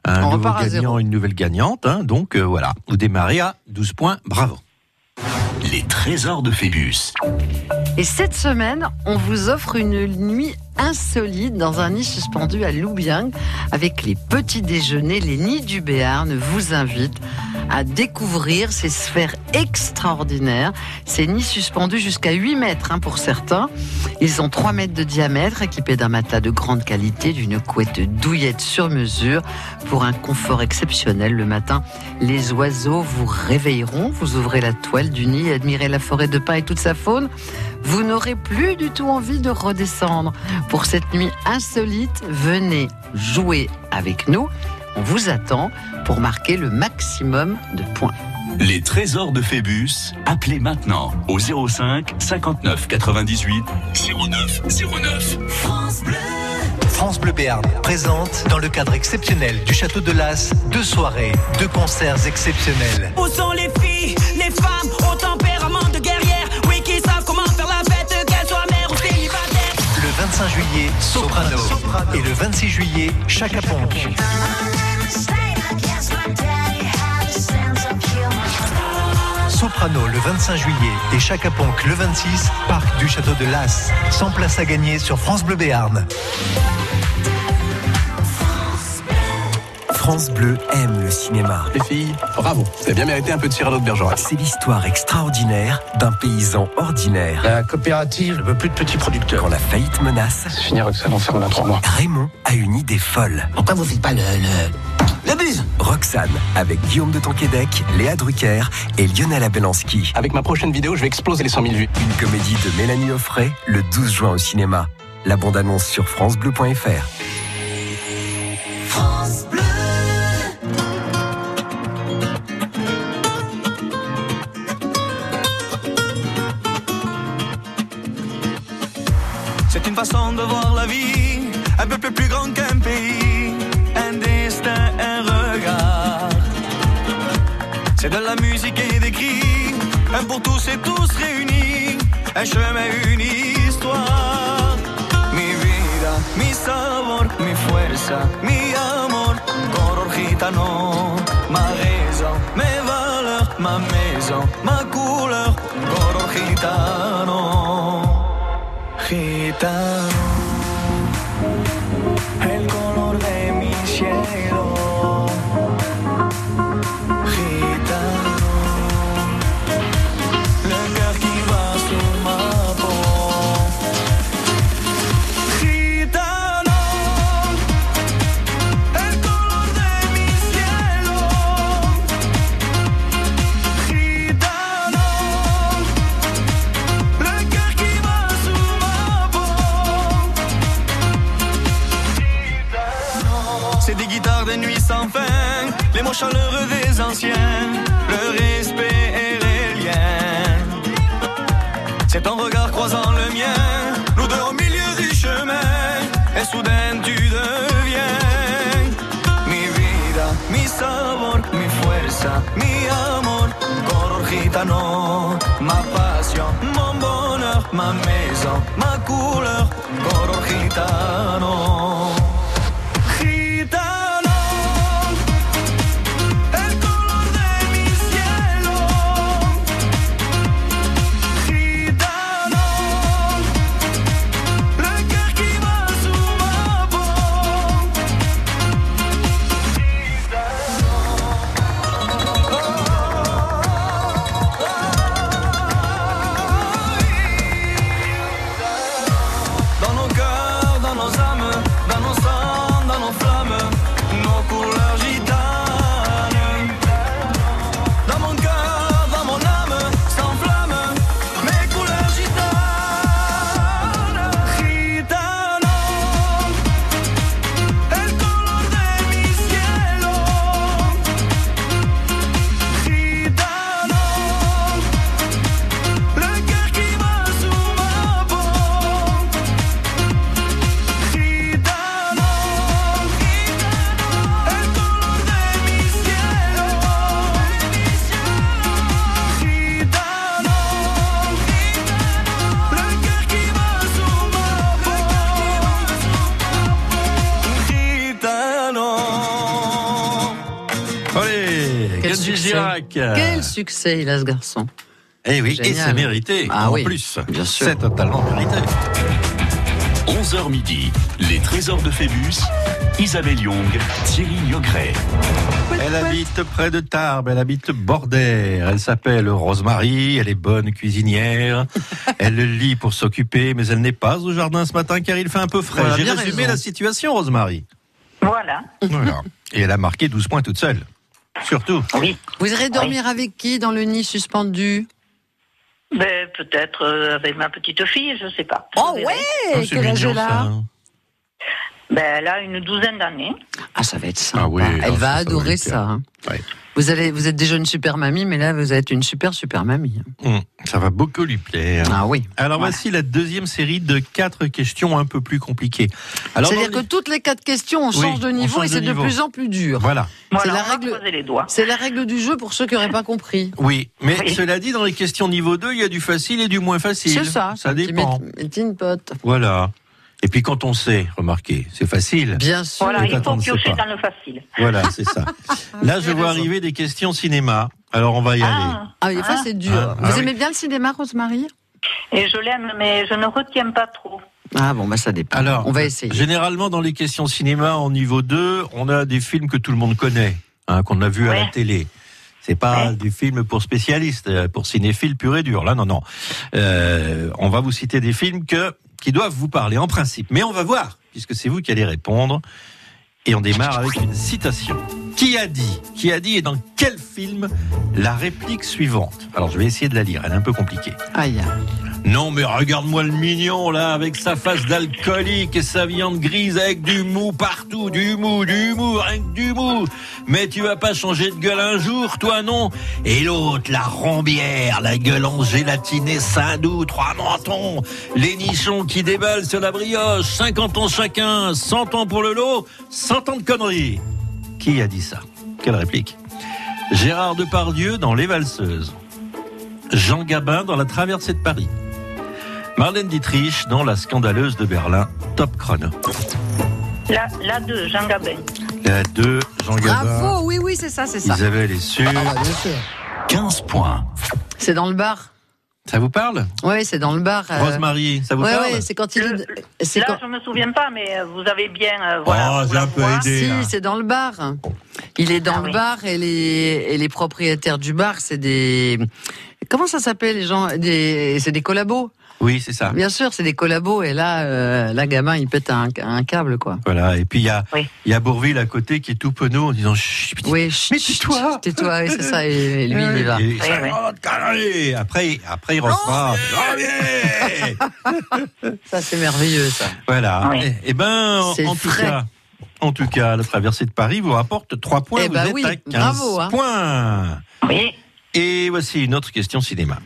un nouveau gagnant, une nouvelle gagnante. hein. donc euh, voilà, vous démarrez à 12 points. Bravo. Les trésors de Phébus. Et cette semaine, on vous offre une nuit insolite dans un nid suspendu à Loubiang avec les petits déjeuners. Les nids du Béarn vous invitent à découvrir ces sphères extraordinaires. Ces nids suspendus jusqu'à 8 mètres hein, pour certains. Ils ont 3 mètres de diamètre, équipés d'un matelas de grande qualité, d'une couette douillette sur mesure pour un confort exceptionnel le matin. Les oiseaux vous réveilleront. Vous ouvrez la toile du nid et admirez la forêt de pins et toute sa faune. Vous n'aurez plus du tout envie de redescendre. Pour cette nuit insolite, venez jouer avec nous. On vous attend pour marquer le maximum de points. Les trésors de Phébus, appelez maintenant au 05 59 98 09 09. France Bleu Béarn présente, dans le cadre exceptionnel du Château de Las, deux soirées, deux concerts exceptionnels. Où sont les filles, les femmes au Soprano. Et le 26 juillet, Chaka. Soprano le 25 juillet et Chaka le 26, parc du Château de Las. 100 places à gagner sur France Bleu Béarn. France Bleu aime le cinéma. Les filles, bravo. Vous avez bien mérité un peu de Cyrano de Bergerac. C'est l'histoire extraordinaire d'un paysan ordinaire. La coopérative ne veut plus de petits producteurs. Quand la faillite menace, C'est fini avec ça, l'enfer dans trois mois. Raymond a une idée folle. Pourquoi vous faites pas le... le... le buzz? Roxane, avec Guillaume de Tonquédec, Léa Drucker et Lionel Abelanski. Avec ma prochaine vidéo, je vais exploser les 100 000 vues. Une comédie de Mélanie Offray, le 12 juin au cinéma. La bande-annonce sur francebleu.fr. tous et tous réunis, un chemin, une histoire. Mi vida, mi sabor, mi fuerza, mi amor, color gitano, ma raison, mes valeurs, ma maison, ma couleur, color gitano. Gitano, chaleureux des anciens, le respect et les liens. C'est ton regard croisant le mien, nous deux au milieu du chemin, et soudain tu deviens mi vida, mi sabor, mi fuerza, mi amor, color gitano, ma passion, mon bonheur, ma maison, ma couleur, color gitano. Succès. Il a ce garçon. Eh oui, et c'est mérité. Ah en oui, plus, bien sûr. c'est totalement mérité. 11h midi, les trésors de Phébus, Isabelle Young, Thierry Niogret. Elle habite près de Tarbes, elle habite Bordère. Elle s'appelle Rosemary, elle est bonne cuisinière. elle lit pour s'occuper, mais elle n'est pas au jardin ce matin car il fait un peu frais. Voilà, J'ai bien résumé raison. la situation, Rosemary. Voilà. Voilà. Et elle a marqué 12 points toute seule. Surtout. Oui. Vous irez dormir avec qui dans le nid suspendu? Ben, peut-être euh, avec ma petite fille, je sais pas. Oh. Oh, ouais c'est Quel âge mignon, elle a? ça. Ben, elle a une douzaine d'années. Ah, ça va être sympa. Ah oui, elle non, va ça, ça va adorer ça. hein. Ouais. Vous, allez, vous êtes déjà une super mamie, mais là, vous êtes une super, super mamie. Hum, ça va beaucoup lui plaire. Ah oui. Alors Voilà. voici la deuxième série de quatre questions un peu plus compliquées. C'est-à-dire que toutes les quatre questions, on Oui, change de niveau change et c'est de plus en plus dur. Voilà. Voilà, la. C'est la règle du jeu pour ceux qui n'auraient pas compris. Oui, mais Oui. cela dit, dans les questions niveau 2, il y a du facile et du moins facile. C'est ça. Ça dépend. métine pote. Voilà. Et puis quand on sait, remarquez, c'est facile. Bien sûr. Voilà, il faut piocher dans le facile. Voilà, c'est ça. Là, je vois arriver des questions cinéma. Alors, on va y aller. Ah, Ah, des fois, Ah. c'est dur. Ah, vous ah oui. aimez bien le cinéma, Rosemary et je l'aime, mais je ne retiens pas trop. Ah bon, bah ça dépend. Alors, on va essayer. Généralement, dans les questions cinéma en niveau 2, on a des films que tout le monde connaît, hein, qu'on a vu à la télé. C'est pas Ouais. des films pour spécialistes, euh, pour cinéphiles pur et dur. Là, non, non. Euh, on va vous citer des films que, qui doivent vous parler en principe. Mais on va voir, puisque c'est vous qui allez répondre. Et on démarre avec une citation. Qui a dit Qui a dit et dans quel film la réplique suivante? Alors, je vais essayer de la lire. Elle est un peu compliquée. Aïe. Non, mais regarde-moi le mignon, là, avec sa face d'alcoolique et sa viande grise avec du mou partout, du mou, du mou, rien que du mou. Mais tu vas pas changer de gueule un jour, toi, non? Et l'autre, la rombière, la gueule en gélatinée, sein doux, trois mentons, les nichons qui déballent sur la brioche, 50 ans chacun, 100 ans pour le lot, 100 ans de conneries. Qui a dit ça? Quelle réplique Gérard Depardieu dans Les Valseuses. Jean Gabin dans La Traversée de Paris. Marlène Dietrich dans La Scandaleuse de Berlin, top chrono. La, la 2, Jean Gabin. La 2, Jean Gabin. Bravo, oui, oui, c'est ça, c'est ça. Isabelle est sûre. Ah bah, bien sûr. 15 points. C'est dans le bar. Ça vous parle? Oui, c'est dans le bar. euh, Rosemary, ça vous ouais, parle? ouais, c'est quand il Le- est. c'est Là, quand- je me souviens pas, mais euh, vous avez bien. euh, voilà, Oh, j'ai un peu aidé. Si, là. c'est dans le bar. Il est dans Ah le oui. bar et les, et les propriétaires du bar, c'est des. Comment ça s'appelle les gens des, C'est des collabos? Oui, c'est ça. Bien sûr, c'est des collabos. Et là, euh, là, gamin, il pète un, un câble, quoi. Voilà, et puis il y a, Oui. il y a Bourville à côté qui est tout penaud en disant Chut, Oui, Mais chut, tais-toi. chut, Tais-toi, oui, c'est ça. Et lui, il y va. Et- Oui, oui. Connerie Après, après il. Janvier Ça, c'est merveilleux, ça. Voilà. Oui. Eh, eh ben, C'est en tout frais. cas, en tout cas, la traversée de Paris vous rapporte 3 points. Eh vous ben êtes oui, à 15 bravo, hein. points. Oui. Et voici une autre question cinéma.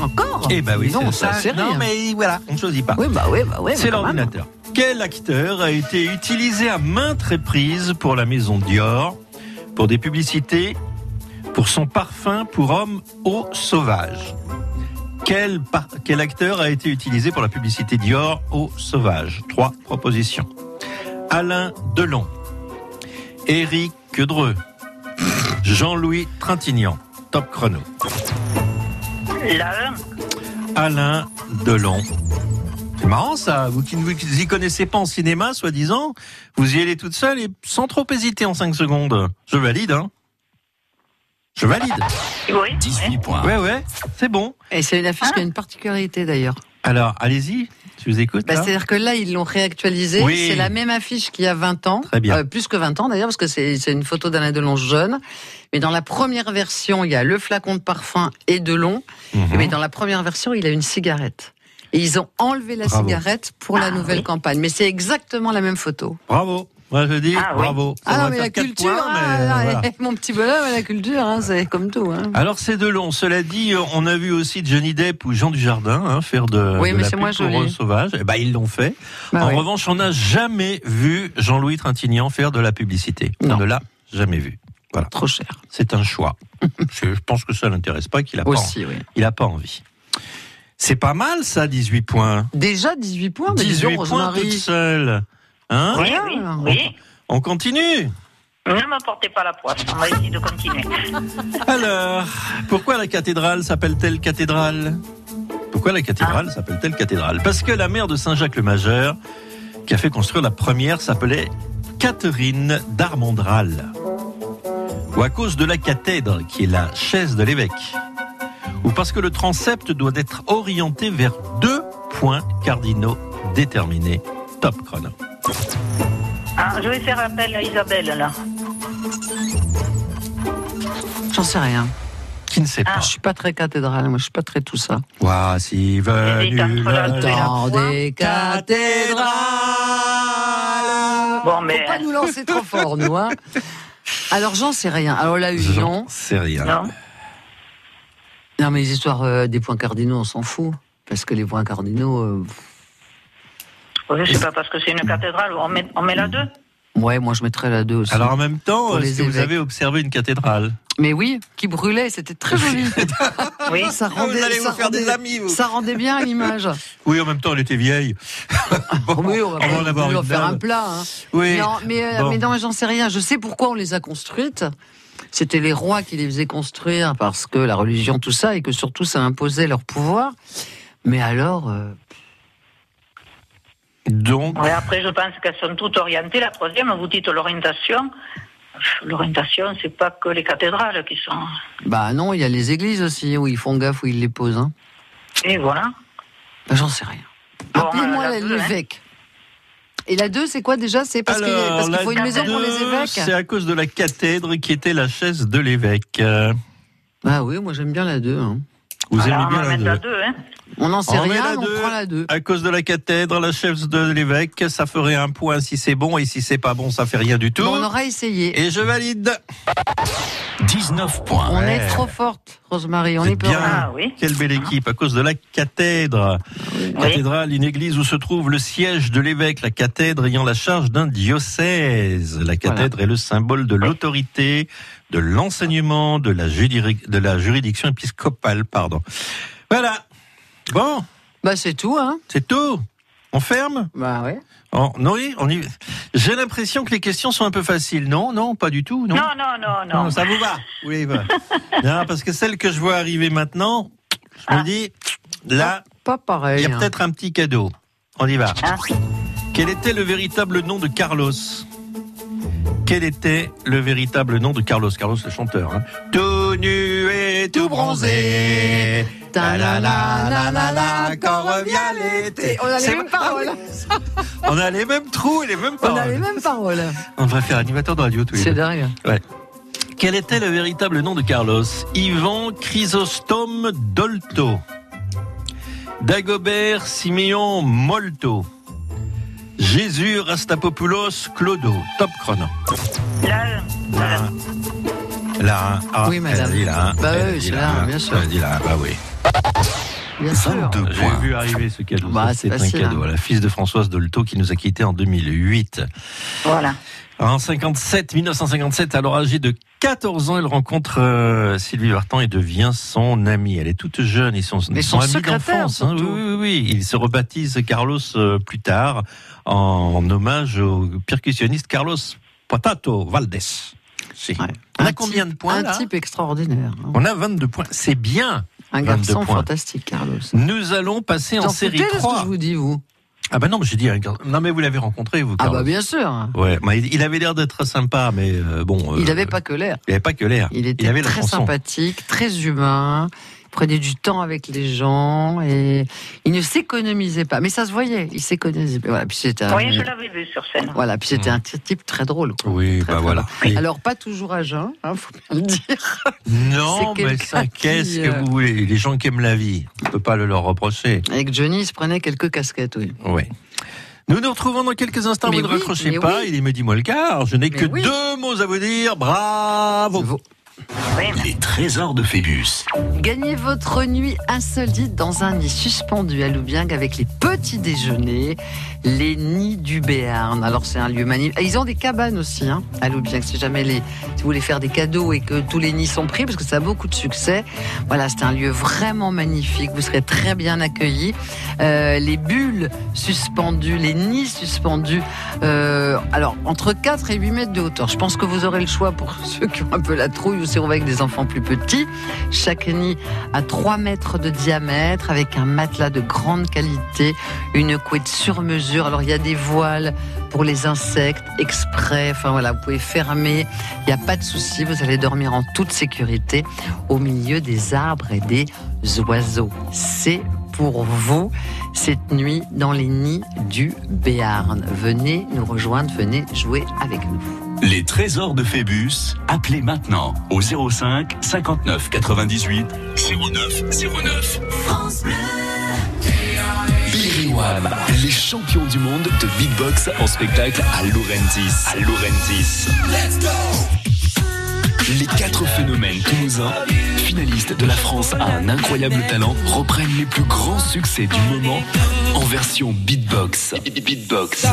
Encore Eh ben oui, Non, c'est ça, Non, mais voilà, on ne choisit pas. Oui, bah oui, bah oui. C'est même. l'ordinateur. Quel acteur a été utilisé à maintes reprises pour la maison Dior, pour des publicités, pour son parfum pour homme eau sauvage? Quel, acteur a été utilisé pour la publicité Dior eau sauvage? Trois propositions. Alain Delon, Éric Dreux, Jean-Louis Trintignant. Top chrono. La 1. Alain Delon. C'est marrant ça, vous qui ne vous y connaissez pas en cinéma, soi-disant, vous y allez toute seule et sans trop hésiter en 5 secondes. Je valide, hein Je valide. Oui. 18 points. Ouais, ouais, c'est bon. Et c'est une affiche qui a une particularité d'ailleurs. Alors, allez-y, je vous écoute. Bah, là. C'est-à-dire que là, ils l'ont réactualisé. Oui. C'est la même affiche qu'il y a 20 ans. Très bien. Euh, plus que 20 ans d'ailleurs, parce que c'est c'est une photo d'Alain Delon jeune. Mais dans la première version, il y a le flacon de parfum et Delon. Mhm. Mais dans la première version, il a une cigarette. Et ils ont enlevé la Bravo. cigarette pour la Ah, nouvelle oui. campagne. Mais c'est exactement la même photo. Bravo. Moi, je dis Ah, oui. bravo. Ça Ah non, va mais la culture, points, mais, ah, euh, voilà. mon petit bonhomme, la culture, hein, c'est comme tout. Hein. Alors c'est de long. Cela dit, on a vu aussi Johnny Depp ou Jean Dujardin hein, faire de, Oui, de mais la pub moins pour Sauvage. Eh ben, ils l'ont fait. Bah en oui. revanche, on n'a jamais vu Jean-Louis Trintignant faire de la publicité. Non. On ne l'a jamais vu. Voilà. Trop cher. C'est un choix. je, pense que ça l'intéresse pas, qu'il a pas, Aussi, oui. il a pas envie. C'est pas mal ça, 18 points. Déjà 18 points, mais dis 18 donc, points toute seule. Hein Oui, oui, oui. On continue. Ne m'apportez pas la poisse, on va essayer de continuer. Alors, pourquoi la cathédrale s'appelle-t-elle cathédrale? Pourquoi la cathédrale s'appelle-t-elle cathédrale? Parce que la mère de Saint-Jacques le Majeur, qui a fait construire la première, s'appelait Catherine d'Armandral. Ou à cause de la cathèdre, qui est la chaise de l'évêque. Ou parce que le transept doit être orienté vers deux points cardinaux déterminés. Top chrono. Ah, je vais faire appel à Isabelle, là. J'en sais rien. Qui ne sait pas Je suis pas très cathédrale, moi je suis pas très tout ça. Voici venu le temps des cathédrales. Bon, mais. Faut pas nous lancer trop fort, nous, hein. Alors j'en sais rien. Alors la union. C'est rien. Non. Non, mais les histoires euh, des points cardinaux, on s'en fout. Parce que les points cardinaux. euh, Oui, c'est pas parce que c'est une cathédrale, on met, on met la deux. Ouais, moi je mettrais la 2 aussi. Alors en même temps, est-ce que vous avez observé une cathédrale Mais oui, qui brûlait, c'était très joli. Oui. ça rendait, allez vous ça faire des rendait- amis, vous. Ça rendait bien l'image. Oui, en même temps, elle était vieille. Bon, oui, on va, pas en avoir faire un plat. hein. Oui. Non, mais, euh, Bon. mais non, j'en sais rien. Je sais pourquoi on les a construites. C'était les rois qui les faisaient construire parce que la religion, tout ça, et que surtout ça imposait leur pouvoir. Mais alors, euh, Donc, Ouais, après, je pense qu'elles sont toutes orientées. La troisième, vous dites l'orientation. L'orientation, c'est pas que les cathédrales qui sont. bah non, il y a les églises aussi où ils font gaffe, où ils les posent. Hein. Et voilà. Bah, j'en sais rien. Bon, Appelez-moi la deux, hein. l'évêque. Et la 2, c'est quoi déjà? C'est parce qu'il qu'il faut une maison pour les évêques? C'est à cause de la cathèdre qui était la chaise de l'évêque. Euh, Ah oui, moi j'aime bien la 2. Hein. Vous Alors, aimez on bien va la mettre la deux deux, hein. On n'en sait On rien, on deux. prend la 2. À cause de la cathèdre, la chaise de l'évêque, ça ferait un point si c'est bon, et si c'est pas bon, ça fait rien du tout. Bon, on aura essayé. Et je valide. 19 points. On Ouais. est trop forte, Rosemary, on est peut bien. Ah oui. Quelle belle équipe, à cause de la cathèdre. Cathédrale, une église où se trouve le siège de l'évêque, la cathèdre ayant la charge d'un diocèse. La cathèdre est le symbole de l'autorité, de l'enseignement, de, la de la juridiction épiscopale. Pardon. Voilà. Bon, Bah c'est tout, hein c'est tout. On ferme Bah ouais. Oh, non, oui, on y... J'ai l'impression que les questions sont un peu faciles. Non, non, pas du tout. Non, Non, non, non, non. Non, ça vous va Oui, va. non, parce que celle que je vois arriver maintenant, je me dis, là, Pas il pareil. y a hein. peut-être un petit cadeau. On y va. Hein Quel était le véritable nom de Carlos? Quel était le véritable nom de Carlos? Carlos, le chanteur. Hein. Tout nu et tout bronzé. Ta la la la la la, quand revient l'été. On a les mêmes paroles. On a les mêmes trous et les mêmes On a paroles. les mêmes paroles. On devrait faire animateur de radio tous les C'est dingue. Ouais. Quel était le véritable nom de Carlos? Ivan Chrysostome Dolto. Dagobert Simeon Molto. Jésus Rastapopoulos Clodo. Top chrono. Là, Là. Là. Ah, Oui, madame. elle a dit là. Bah Elle oui, c'est là, bien sûr. Elle dit là, bah oui. Bien sûr. 22 J'ai vu arriver ce cadeau. Bah, c'est un facile, cadeau. hein. La fils de Françoise Dolto qui nous a quittés en 2008. voilà. En 57, 1957, alors âgée de 14 ans, elle rencontre euh, Sylvie Vartan et devient son amie. Elle est toute jeune, ils sont, Mais son secrétaire, d'enfance. hein. Oui, oui, oui. Ils se rebaptisent Carlos euh, plus tard en, hommage au percussionniste Carlos Potato Valdés. Si. Ouais. On a Un combien de points Un là? type extraordinaire. hein. On a 22 points. C'est bien. Un 22 garçon points. fantastique, Carlos. Nous allons passer en T'en série foutez de ce que 3. je vous dis, vous? Ah ben non, mais j'ai dit Non mais vous l'avez rencontré vous Ah Carlos. bah bien sûr. Ouais, mais il avait l'air d'être sympa mais euh, bon Il euh, n'avait pas que l'air. il avait pas que l'air. Il était avait très sympathique, très humain. Il prenait du temps avec les gens et il ne s'économisait pas. Mais ça se voyait, il s'économisait. Voilà, puis c'était un, Oui, je l'avais vu sur scène. voilà, puis c'était un type très drôle. quoi. Oui, Très, bah très voilà. drôle. Alors pas toujours à jeun, hein, faut bien le dire. Non, mais ça, qui, qu'est-ce que euh, vous voulez? Les gens qui aiment la vie, on peut pas le leur reprocher. Avec Johnny, il se prenait quelques casquettes, oui. Oui. Nous nous retrouvons dans quelques instants. Mais vous ne oui, raccrochez pas. oui. Il est midi moins le quart. Je n'ai Mais que oui. deux mots à vous dire. Bravo. Les trésors de Phébus. Gagnez votre nuit insolite dans un nid suspendu à Loubieng avec les petits déjeuners, les nids du Béarn. Alors c'est un lieu magnifique. Ils ont des cabanes aussi hein, à Loubieng. Si jamais vous voulez faire des cadeaux et que tous les nids sont pris, parce que ça a beaucoup de succès. Voilà, c'est un lieu vraiment magnifique. Vous serez très bien accueillis. Euh, les bulles suspendues, les nids suspendus. euh, alors entre 4 et 8 mètres de hauteur. Je pense que vous aurez le choix pour ceux qui ont un peu la trouille on va avec des enfants plus petits. Chaque nid à 3 mètres de diamètre avec un matelas de grande qualité, une couette sur mesure. Alors il y a des voiles pour les insectes exprès. Enfin voilà, vous pouvez fermer. Il n'y a pas de souci. Vous allez dormir en toute sécurité au milieu des arbres et des oiseaux. C'est pour vous cette nuit dans les nids du Béarn. Venez nous rejoindre, venez jouer avec nous. Les trésors de Phébus. Appelez maintenant au 05 59 98 09 09. France Bleu. Les champions du monde de beatbox en spectacle à Laurentis. À Laurentis. Les quatre phénomènes toulousains, finalistes de la France à un incroyable talent, reprennent les plus grands succès du moment en version beatbox. Beatbox.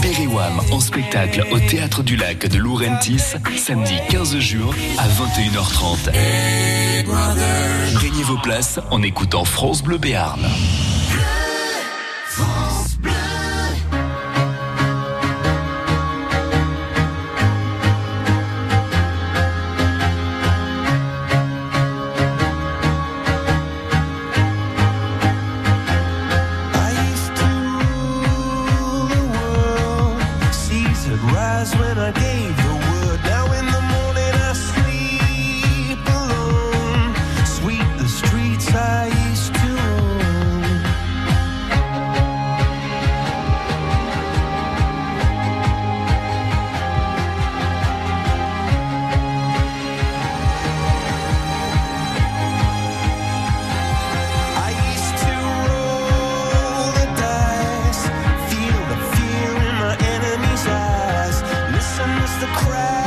Berry Wham en spectacle au Théâtre du Lac de Laurentis, samedi 15 juin à 21h30. Gagnez vos places en écoutant France Bleu Béarn. Seas Passions the crowd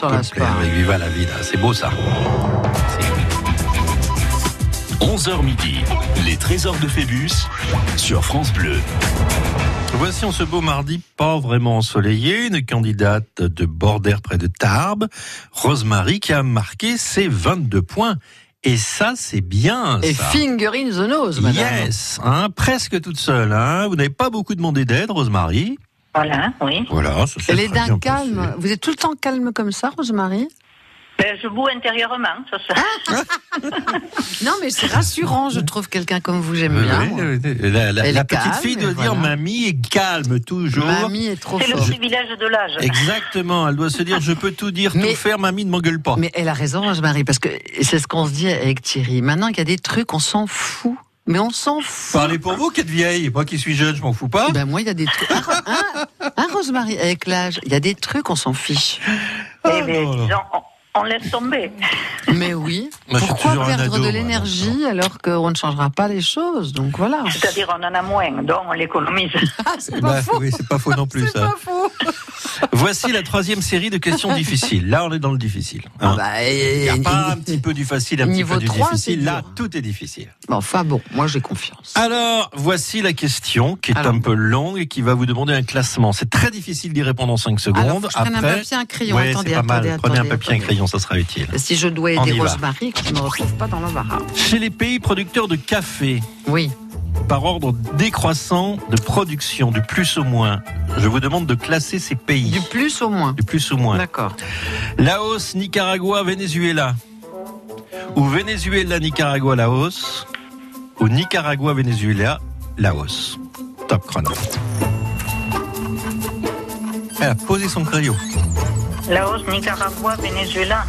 pas. oui, viva la vida, c'est beau ça. 11h midi, les trésors de Phébus sur France Bleu. Voici en ce beau mardi pas vraiment ensoleillé, une candidate de Bordère près de Tarbes, Rosemary, qui a marqué ses 22 points. Et ça, c'est bien. Et ça. finger in the nose, madame. Yes, hein, presque toute seule. Hein. Vous n'avez pas beaucoup demandé d'aide, Rosemary. Voilà, oui. Voilà, ça Elle est d'un calme. Vous êtes tout le temps calme comme ça, Rosemary? Ben, je boue intérieurement, ça, ça. Non, mais c'est rassurant, je trouve quelqu'un comme vous, j'aime bien. oui, oui. La, petite calme, fille doit dire voilà. mamie est calme toujours. Mamie est trop C'est le privilège de l'âge. Exactement, elle doit se dire je peux tout dire, Mais- tout faire, mamie ne m'engueule pas. Mais elle a raison, Rosemary, parce que c'est ce qu'on se dit avec Thierry. Maintenant, il y a des trucs, on s'en fout. Mais on s'en fout. Parlez pour vous qui êtes vieille, moi qui suis jeune, je m'en fous pas. Ben moi, il y a des trucs. Hein, Rosemary, avec l'âge, il y a des trucs, on s'en fiche. Eh bien, disons, on, laisse tomber. Mais oui. Moi, Pourquoi perdre ado, de moi, l'énergie alors qu'on ne changera pas les choses Donc voilà. C'est-à-dire, on en a moins, donc on l'économise. Ah, c'est Bah, oui, c'est pas faux non plus ça. faux. Voici la troisième série de questions difficiles. Là, on est dans le difficile. hein. Bah, Il n'y a et- pas un petit peu du facile, un petit Niveau peu du 3, c'est difficile. Là, tout est difficile. Enfin bon, moi j'ai confiance. Alors, voici la question qui est Alors. un peu longue et qui va vous demander un classement. C'est très difficile d'y répondre en 5 secondes. Alors, faut que je prenne un Après- papier, un crayon. Ouais, Attendez, c'est pas mal. attendez, Prenez un papier, un crayon, ça sera utile. Si je dois aider. Rosemary, que je ne me retrouve pas dans l'embarras. Chez les pays producteurs de café, Oui. par ordre décroissant de production, du plus au moins, je vous demande de classer ces pays. Du plus au moins. Du plus au moins. D'accord. Laos, Nicaragua, Venezuela. Ou Venezuela, Nicaragua, Laos. Ou Nicaragua, Venezuela, Laos. Top chrono. Elle a posé son crayon. Laos, Nicaragua, Venezuela.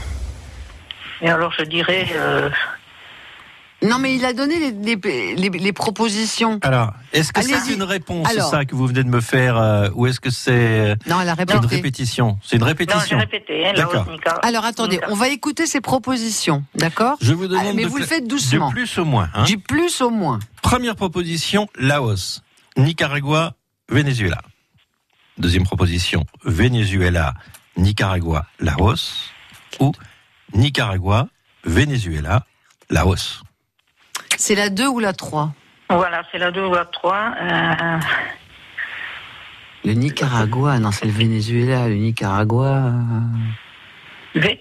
Et alors, je dirais. euh, Non, mais il a donné les, les- les- les propositions. Alors, est-ce que c'est une réponse, Alors. ça que vous venez de me faire, euh, ou est-ce que c'est Non, elle a une répétition? C'est une Non, répétition. répété. Hein, D'accord. Alors attendez, on va écouter ses propositions, d'accord? Je vous demande Ah, Mais de vous le faites doucement. De plus au moins. hein. Du plus au moins. Première proposition, Laos. Nicaragua, Venezuela. Deuxième proposition, Venezuela, Nicaragua, Laos. Ou Nicaragua, Venezuela, Laos. C'est la 2 ou la 3 Voilà, c'est la 2 ou la 3. Euh, Le Nicaragua, non, c'est le Venezuela. Le Nicaragua. euh,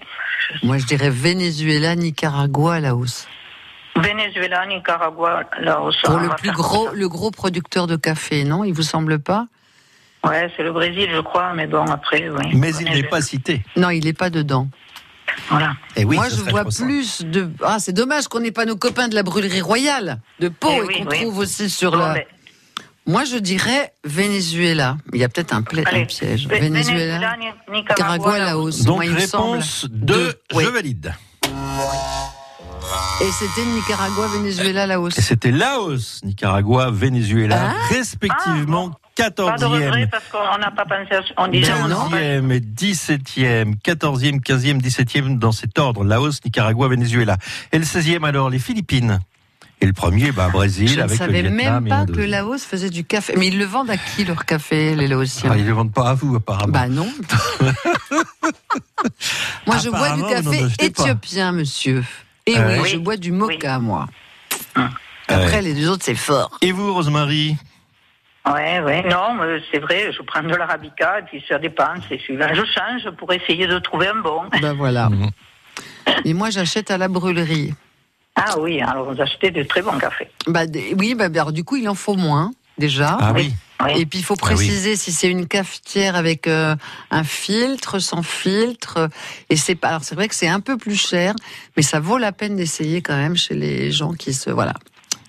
Moi, je dirais Venezuela, Nicaragua, Laos. Venezuela, Nicaragua, Laos. Pour le plus gros, le gros producteur de café, non Il vous semble pas? Ouais, c'est le Brésil, je crois, mais bon, après, oui. Mais il n'est pas cité. Non, il n'est pas dedans. Voilà. Et oui, Moi, je vois plus de. Ah, c'est dommage qu'on n'ait pas nos copains de la brûlerie royale de Pau Eh et oui, qu'on oui. trouve aussi sur Bon, la. Moi, je dirais Venezuela. Il y a peut-être un, pla- un piège. Ve- Venezuela, Ni- Nicaragua, Laos. Donc Moi, réponse semble. 2, Deux, oui. je valide. Et c'était Nicaragua, Venezuela, Laos. Et c'était Laos, Nicaragua, Venezuela, Ah. respectivement Pas de regret 14e. parce qu'on n'a pas pensé à... On dit Ben non. 15e et 17e, 14e, 15e, 17e dans cet ordre, Laos, Nicaragua, Venezuela. Et le 16e alors, les Philippines. Et le premier, bah, Brésil, Je ne avec le savais même pas que le. Laos faisait du café. Mais ils le vendent à qui leur café, les Laotiens Ah, ils ne le vendent pas à vous, apparemment. Bah non. moi, je bois du café éthiopien, monsieur. Et Ah oui, je bois du mocha, moi. Ah Après, les deux autres, c'est fort. Et vous, Rosemary Ouais, ouais, non, mais c'est vrai, je prends de l'arabica et puis ça dépend, c'est suivant. Je change pour essayer de trouver un bon. Ben voilà. Mhm. Et moi, j'achète à la brûlerie. Ah oui, alors vous achetez de très bons cafés. Bah, oui, bah, alors, du coup, il en faut moins, déjà. Ah oui. Et puis il faut Ah oui. préciser si c'est une cafetière avec euh, un filtre, sans filtre. Et c'est pas. Alors c'est vrai que c'est un peu plus cher, mais ça vaut la peine d'essayer quand même chez les gens qui se voilà,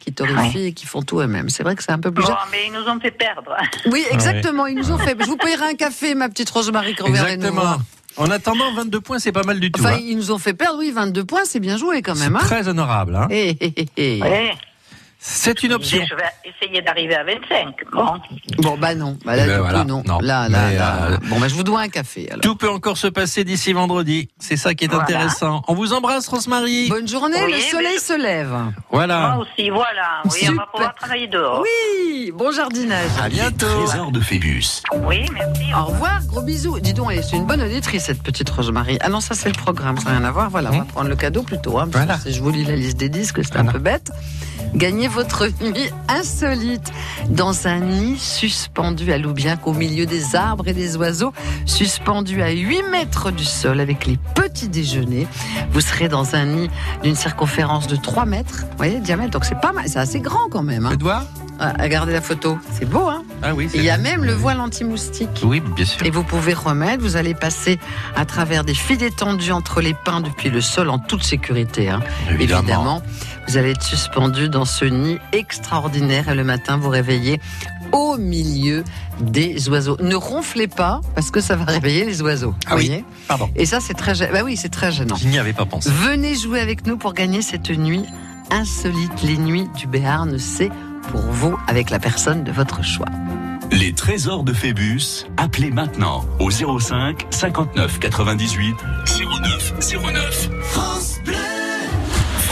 qui torréfient et qui font tout eux-mêmes. C'est vrai que c'est un peu plus Bon, mais ils nous ont fait perdre. Oui, exactement. Ils nous ont fait. Je vous payerai un café, ma petite Rosemary Crever. Exactement. En attendant, 22 points, c'est pas mal du tout. Enfin, hein. ils nous ont fait perdre. Oui, 22 points, c'est bien joué quand même. C'est Hein très honorable. Hein. Eh, eh. Ouais. C'est une option. Je vais essayer d'arriver à 25. Bon. Bon, bah non. Bah là, Eh ben du voilà, coup, non. non. Là, là, Mais, là. euh, Bon, bah je vous dois un café. Alors. Tout peut encore se passer d'ici vendredi. C'est ça qui est Voilà. intéressant. On vous embrasse, Rosemary. Bonne journée, Oui, le soleil mais- se lève. Voilà. Moi aussi, voilà. Oui, on va Super. pouvoir travailler dehors. Oui, bon jardinage. À bientôt. Trésor de Phébus. Oui, merci. Au revoir, gros bisous. Dis donc, elle, c'est une bonne auditrice, cette petite Rosemary. Ah non, ça c'est le programme, ça n'a rien à voir. Voilà, on va prendre le cadeau plutôt. Hein, Voilà. si je vous lis la liste des disques, c'est un peu bête. Gagnez votre nuit insolite dans un nid suspendu à Loubiac au milieu des arbres et des oiseaux, suspendu à 8 mètres du sol avec les petits déjeuners. Vous serez dans un nid d'une circonférence de 3 mètres, vous voyez, diamètre, donc c'est pas mal, c'est assez grand quand même. Hein. Voir. Ah, Regardez la photo, c'est beau, hein Ah oui. Il y a même le voile anti-moustique. Oui, bien sûr. Et vous pouvez remettre, vous allez passer à travers des filets tendus entre les pins depuis le sol en toute sécurité. hein. Évidemment. vous allez être suspendu dans ce nid extraordinaire et le matin vous réveillez au milieu des oiseaux. Ne ronflez pas parce que ça va réveiller les oiseaux. Ah oui. Pardon. Et ça c'est très, bah oui, c'est très gênant. Je n'y avais pas pensé. Venez jouer avec nous pour gagner cette nuit insolite. Les nuits du Béarn, c'est pour vous avec la personne de votre choix. Les trésors de Phébus, appelez maintenant au 05 59 98 09 09. France Bleu.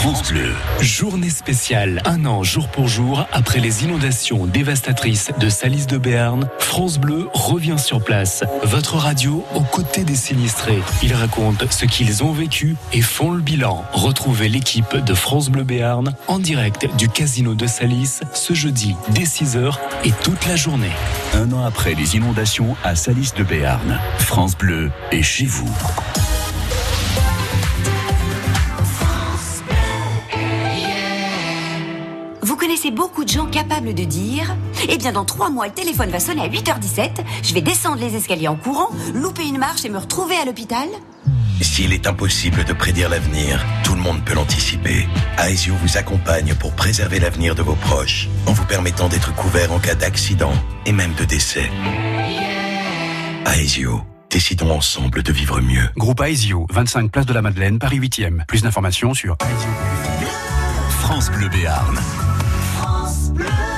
France Bleu. Journée spéciale, un an jour pour jour après les inondations dévastatrices de Salis de Béarn, France Bleu revient sur place. Votre radio aux côtés des sinistrés. Ils racontent ce qu'ils ont vécu et font le bilan. Retrouvez l'équipe de France Bleu Béarn en direct du casino de Salis ce jeudi dès 6h et toute la journée. Un an après les inondations à Salis de Béarn, France Bleu est chez vous. Connaissez beaucoup de gens capables de dire Eh bien, dans trois mois, le téléphone va sonner à 8h17, je vais descendre les escaliers en courant, louper une marche et me retrouver à l'hôpital S'il est impossible de prédire l'avenir, tout le monde peut l'anticiper. Aesio vous accompagne pour préserver l'avenir de vos proches, en vous permettant d'être couvert en cas d'accident et même de décès. Aesio, décidons ensemble de vivre mieux. Groupe Aesio, 25 place de la Madeleine, Paris 8e. Plus d'informations sur aesio.fr. France Bleu Béarn. France Bleu